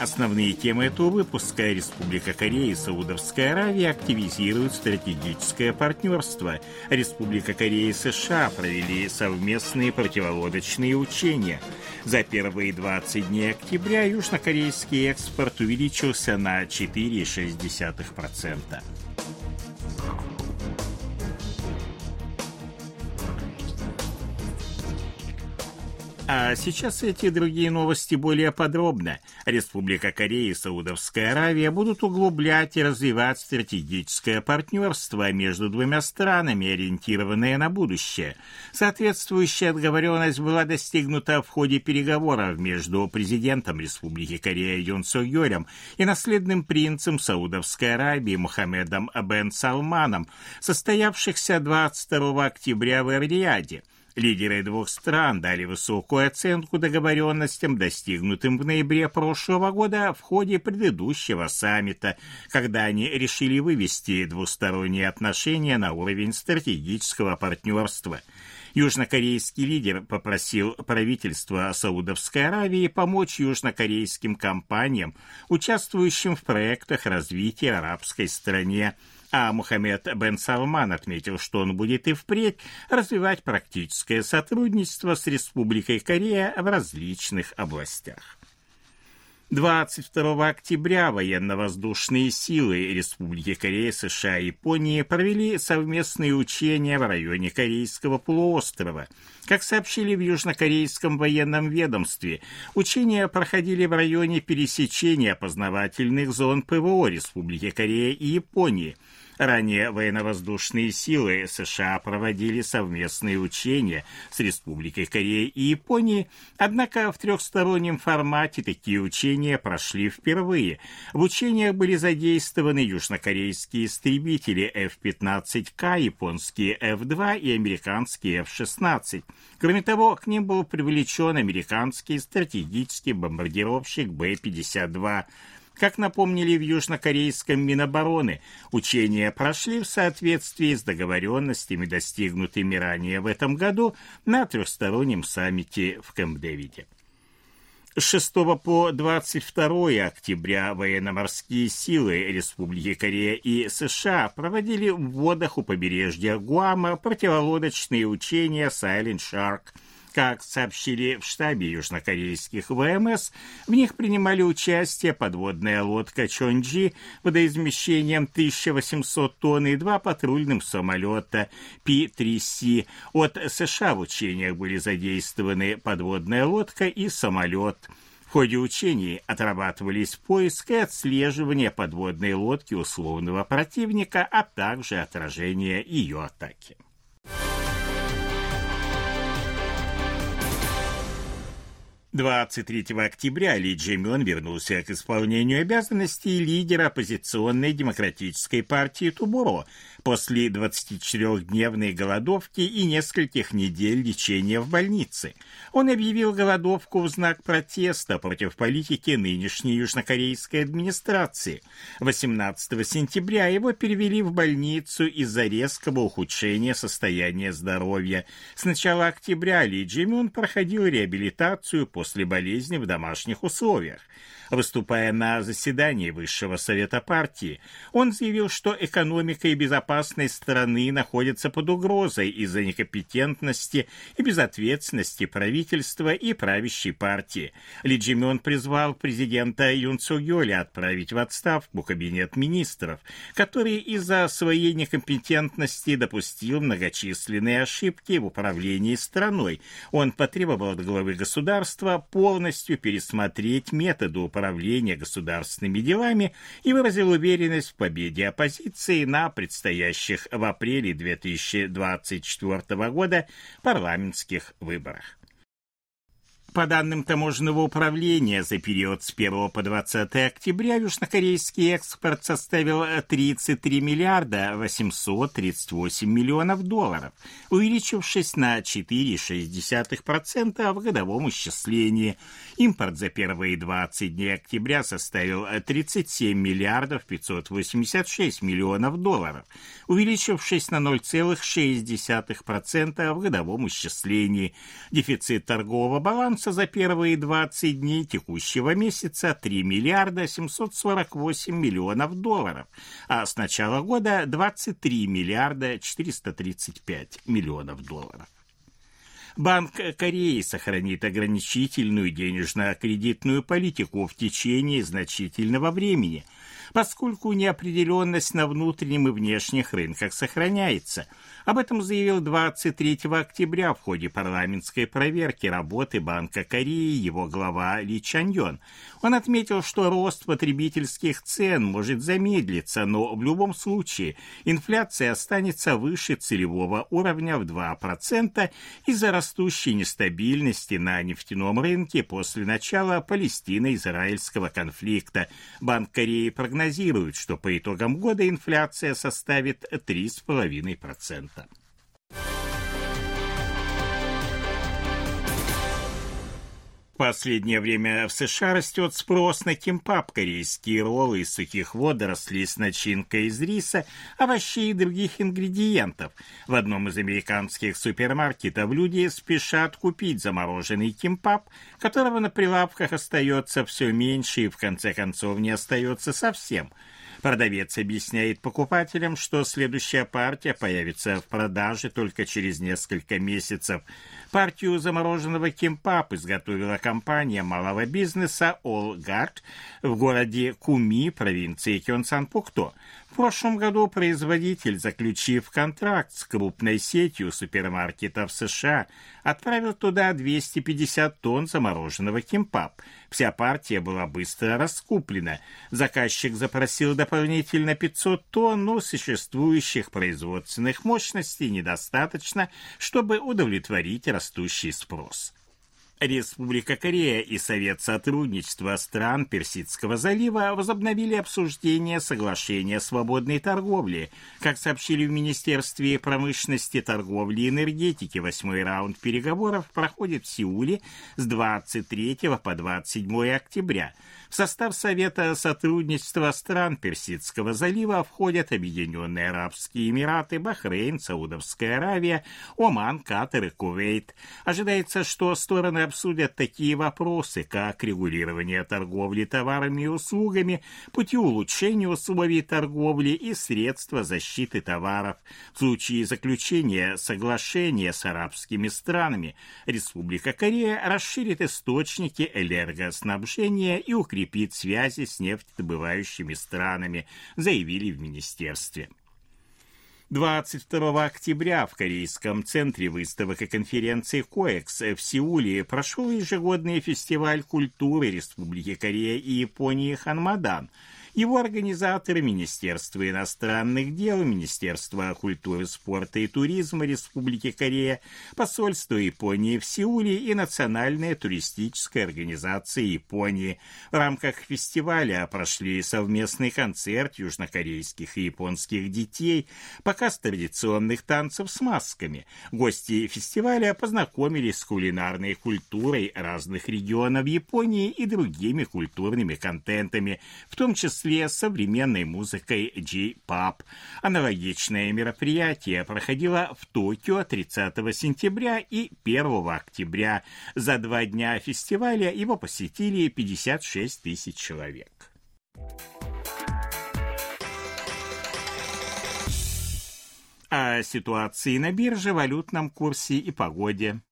Основные темы этого выпуска Республика Корея и Саудовская Аравия активизируют стратегическое партнерство. Республика Корея и США провели совместные противолодочные учения. За первые 20 дней октября южнокорейский экспорт увеличился на 4,6%. А сейчас эти другие новости более подробно. Республика Корея и Саудовская Аравия будут углублять и развивать стратегическое партнерство между двумя странами, ориентированное на будущее. Соответствующая договоренность была достигнута в ходе переговоров между президентом Республики Корея Юн Су Йорем и наследным принцем Саудовской Аравии Мухаммедом Бен Салманом, состоявшихся 22 октября в Эр-Рияде. Лидеры двух стран дали высокую оценку договоренностям, достигнутым в ноябре прошлого года в ходе предыдущего саммита, когда они решили вывести двусторонние отношения на уровень стратегического партнерства. Южнокорейский лидер попросил правительство Саудовской Аравии помочь южнокорейским компаниям, участвующим в проектах развития арабской стране, а Мухаммед бен Салман отметил, что он будет и впредь развивать практическое сотрудничество с Республикой Корея в различных областях. 22 октября военно-воздушные силы Республики Корея, США и Японии провели совместные учения в районе Корейского полуострова. Как сообщили в Южнокорейском военном ведомстве, учения проходили в районе пересечения опознавательных зон ПВО Республики Корея и Японии – Ранее военно-воздушные силы США проводили совместные учения с Республикой Корея и Японией, однако в трехстороннем формате такие учения прошли впервые. В учениях были задействованы южнокорейские истребители F-15К, японские F-2 и американские F-16. Кроме того, к ним был привлечен американский стратегический бомбардировщик Б-52. Как напомнили в южнокорейском Минобороны, учения прошли в соответствии с договоренностями, достигнутыми ранее в этом году на трехстороннем саммите в Кэмп-Дэвиде. С 6 по 22 октября военно-морские силы Республики Корея и США проводили в водах у побережья Гуама противолодочные учения Silent Shark – как сообщили в штабе южнокорейских ВМС, в них принимали участие подводная лодка Чонджи водоизмещением 1800 тонн и два патрульных самолета Пи-3С. От США в учениях были задействованы подводная лодка и самолет. В ходе учений отрабатывались поиск и отслеживание подводной лодки условного противника, а также отражение ее атаки. 23 октября Ли Джемён вернулся к исполнению обязанностей лидера оппозиционной демократической партии Тубуро после 24-дневной голодовки и нескольких недель лечения в больнице. Он объявил голодовку в знак протеста против политики нынешней южнокорейской администрации. 18 сентября его перевели в больницу из-за резкого ухудшения состояния здоровья. С начала октября Ли Джимюн проходил реабилитацию после болезни в домашних условиях. Выступая на заседании Высшего Совета партии, он заявил, что экономика и безопасность страны находятся под угрозой из-за некомпетентности и безответственности правительства и правящей партии. Ли Джимён призвал президента Юн Цу Йоля отправить в отставку кабинет министров, который из-за своей некомпетентности допустил многочисленные ошибки в управлении страной. Он потребовал от главы государства полностью пересмотреть методы управления государственными делами и выразил уверенность в победе оппозиции на предстоящих в апреле 2024 года парламентских выборах. По данным таможенного управления, за период с 1 по 20 октября южнокорейский экспорт составил 33 миллиарда 838 миллионов долларов, увеличившись на 4,6% в годовом исчислении. Импорт за первые 20 дней октября составил 37 миллиардов 586 миллионов долларов, увеличившись на 0,6% в годовом исчислении. Дефицит торгового баланса баланса за первые 20 дней текущего месяца 3 миллиарда 748 миллионов долларов, а с начала года 23 миллиарда 435 миллионов долларов. Банк Кореи сохранит ограничительную денежно-кредитную политику в течение значительного времени, поскольку неопределенность на внутреннем и внешних рынках сохраняется – об этом заявил 23 октября в ходе парламентской проверки работы Банка Кореи его глава Ли Чаньон. Он отметил, что рост потребительских цен может замедлиться, но в любом случае инфляция останется выше целевого уровня в 2% из-за растущей нестабильности на нефтяном рынке после начала Палестино-Израильского конфликта. Банк Кореи прогнозирует, что по итогам года инфляция составит 3,5% последнее время в США растет спрос на кимпап, корейские роллы из сухих водорослей с начинкой из риса, овощей и других ингредиентов. В одном из американских супермаркетов люди спешат купить замороженный кимпап, которого на прилавках остается все меньше и в конце концов не остается совсем – Продавец объясняет покупателям, что следующая партия появится в продаже только через несколько месяцев. Партию замороженного кимпап изготовила компания малого бизнеса «Олгард» в городе Куми, провинции Кёнсан-Пукто. В прошлом году производитель, заключив контракт с крупной сетью супермаркетов США, отправил туда 250 тонн замороженного кимпап. Вся партия была быстро раскуплена. Заказчик запросил дополнительно 500 тонн, но существующих производственных мощностей недостаточно, чтобы удовлетворить растущий спрос. Республика Корея и Совет сотрудничества стран Персидского залива возобновили обсуждение соглашения о свободной торговли. Как сообщили в Министерстве промышленности, торговли и энергетики, восьмой раунд переговоров проходит в Сеуле с 23 по 27 октября. В состав Совета сотрудничества стран Персидского залива входят Объединенные Арабские Эмираты, Бахрейн, Саудовская Аравия, Оман, Катар и Кувейт. Ожидается, что стороны обсудят такие вопросы, как регулирование торговли товарами и услугами, пути улучшения условий торговли и средства защиты товаров. В случае заключения соглашения с арабскими странами Республика Корея расширит источники энергоснабжения и укрепит связи с нефтедобывающими странами, заявили в министерстве. 22 октября в Корейском центре выставок и конференций КОЭКС в Сеуле прошел ежегодный фестиваль культуры Республики Корея и Японии «Ханмадан», его организаторы Министерство иностранных дел, Министерство культуры, спорта и туризма Республики Корея, посольство Японии в Сеуле и Национальная туристическая организация Японии. В рамках фестиваля прошли совместный концерт южнокорейских и японских детей, показ традиционных танцев с масками. Гости фестиваля познакомились с кулинарной культурой разных регионов Японии и другими культурными контентами, в том числе числе современной музыкой J-Pop. Аналогичное мероприятие проходило в Токио 30 сентября и 1 октября. За два дня фестиваля его посетили 56 тысяч человек. О ситуации на бирже, валютном курсе и погоде.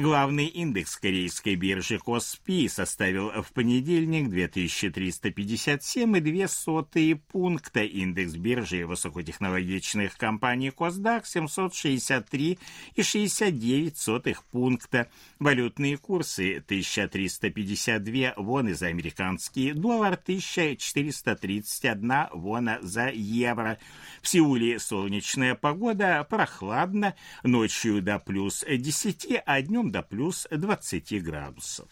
Главный индекс корейской биржи Коспи составил в понедельник 2357,2 пункта. Индекс биржи высокотехнологичных компаний Косдак 763,69 пункта. Валютные курсы 1352 воны за американский доллар, 1431 вона за евро. В Сеуле солнечная погода, прохладно, ночью до плюс 10, а до плюс 20 градусов.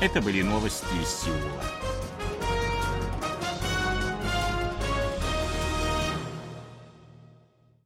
Это были новости из Сеула.